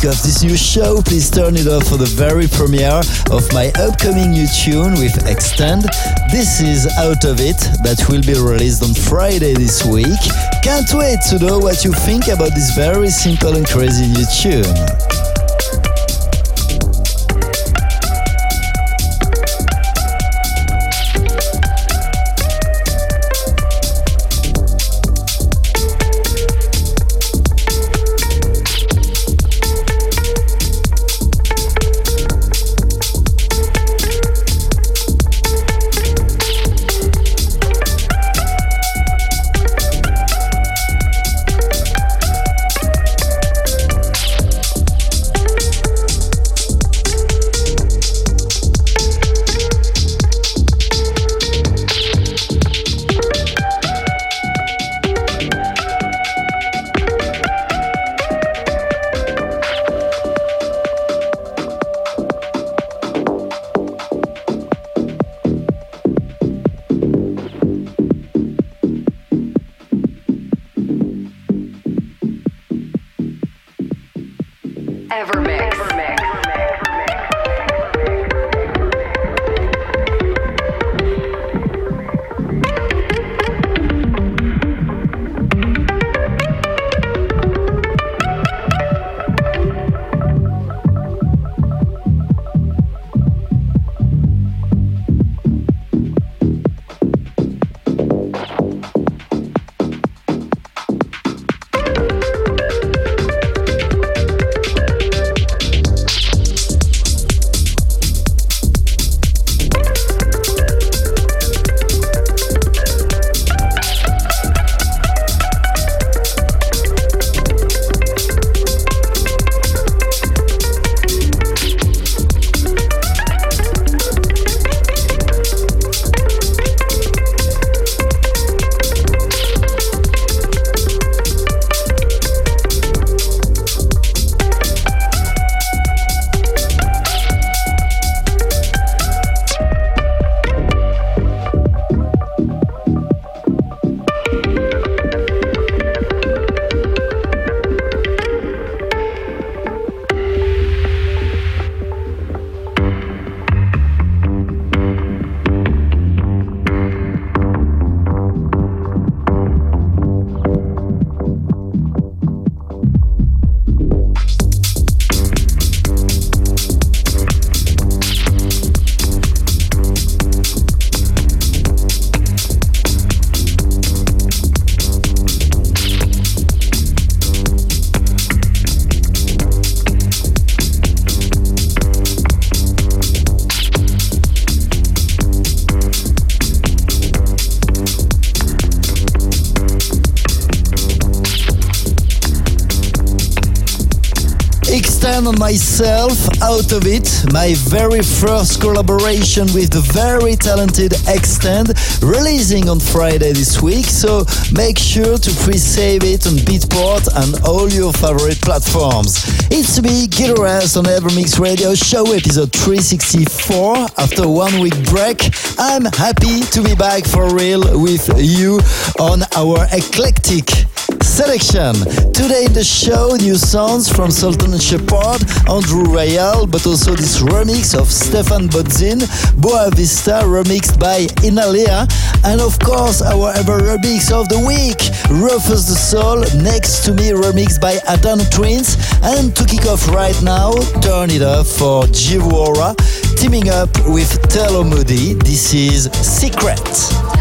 kick off this new show, please turn it off for the very premiere of my upcoming new tune with Extend. This is Out of It that will be released on Friday this week. Can't wait to know what you think about this very simple and crazy new tune. Myself out of it, my very first collaboration with the very talented Extend, releasing on Friday this week. So make sure to pre-save it on Beatport and all your favorite platforms. It's me, Gilres on Evermix Radio, show episode 364. After one week break, I'm happy to be back for real with you on our eclectic selection. Today in the show, new songs from Sultan Shepard, Andrew Rayel, but also this remix of Stephan Bodzin, Boa Vista remixed by Innellea, and of course our ever remix of the week, Rüfüs Du Sol, next to me remixed by Adam Twins, and to kick off right now, turn it up for Givuora, teaming up with Telo Moody. This is Secret.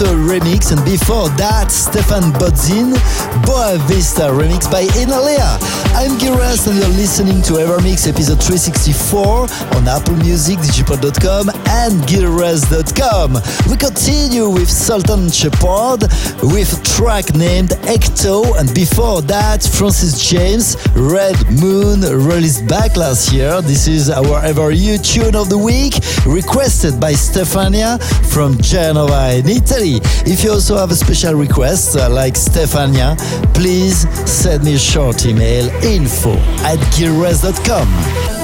Yoto remix, and before that, Stephan Bodzin, Boa Vista remix by Innellea. I'm Giras, and you're listening to Evermix episode 364 on Apple Music, digipod.com, and Giras.com. We continue with Sultan Shepard with a track named Ecto, and before that, Francis James, Red Moon, released back last year. This is our Ever You tune of the week, requested by Stefania from Genova in Italy. If you also have a special request uh, like Stefania, please send me a short email info at gearres.com.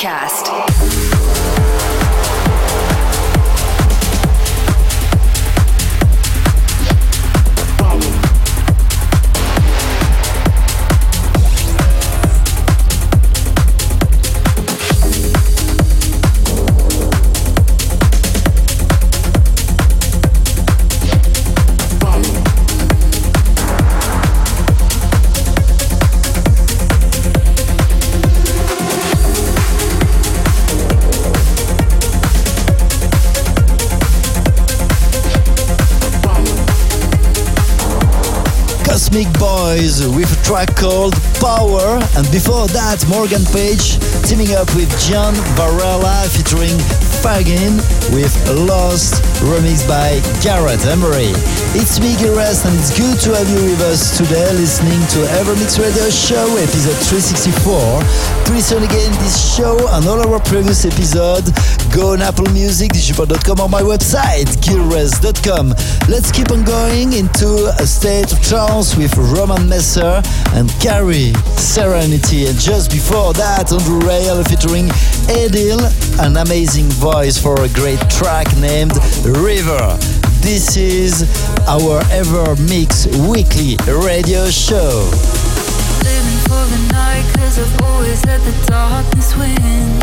podcast. Cosmic Boys with a track called Power, and before that, Morgan Page teaming up with John Varela featuring Fagin with Lost, remixed by Garrett Emery. It's me, Rest, and it's good to have you with us today listening to EverMix Radio Show, episode 364. Pretty soon again, this show and all our previous episodes go on Apple Music, digipod.com, or my website, gilres.com. Let's keep on going into a state of trance with Roman Messer and Carrie Serenity. And just before that, Andrew Rayel featuring Edil, an amazing voice for a great track named River. This is our Ever Mix weekly radio show. Living for the night, cause I've always let the darkness win.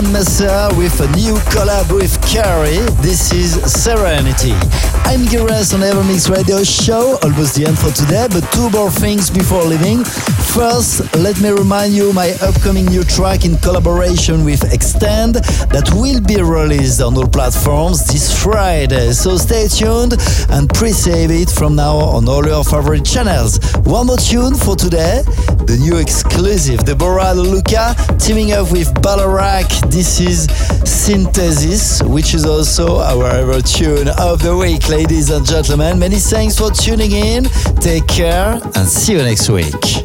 Roman Messer with a new collab with Carrie. This is Serenity. I'm Gires on EverMix Radio Show. Almost the end for today, but two more things before leaving. First, let me remind you my upcoming new track in collaboration with Extend that will be released on all platforms this Friday. So stay tuned and pre-save it from now on all your favorite channels. One more tune for today, the new exclusive, Deborah Luca teaming up with Balarak. This is Synthesis, which is also our ever tune of the week, ladies and gentlemen. Many thanks for tuning in. Take care and see you next week.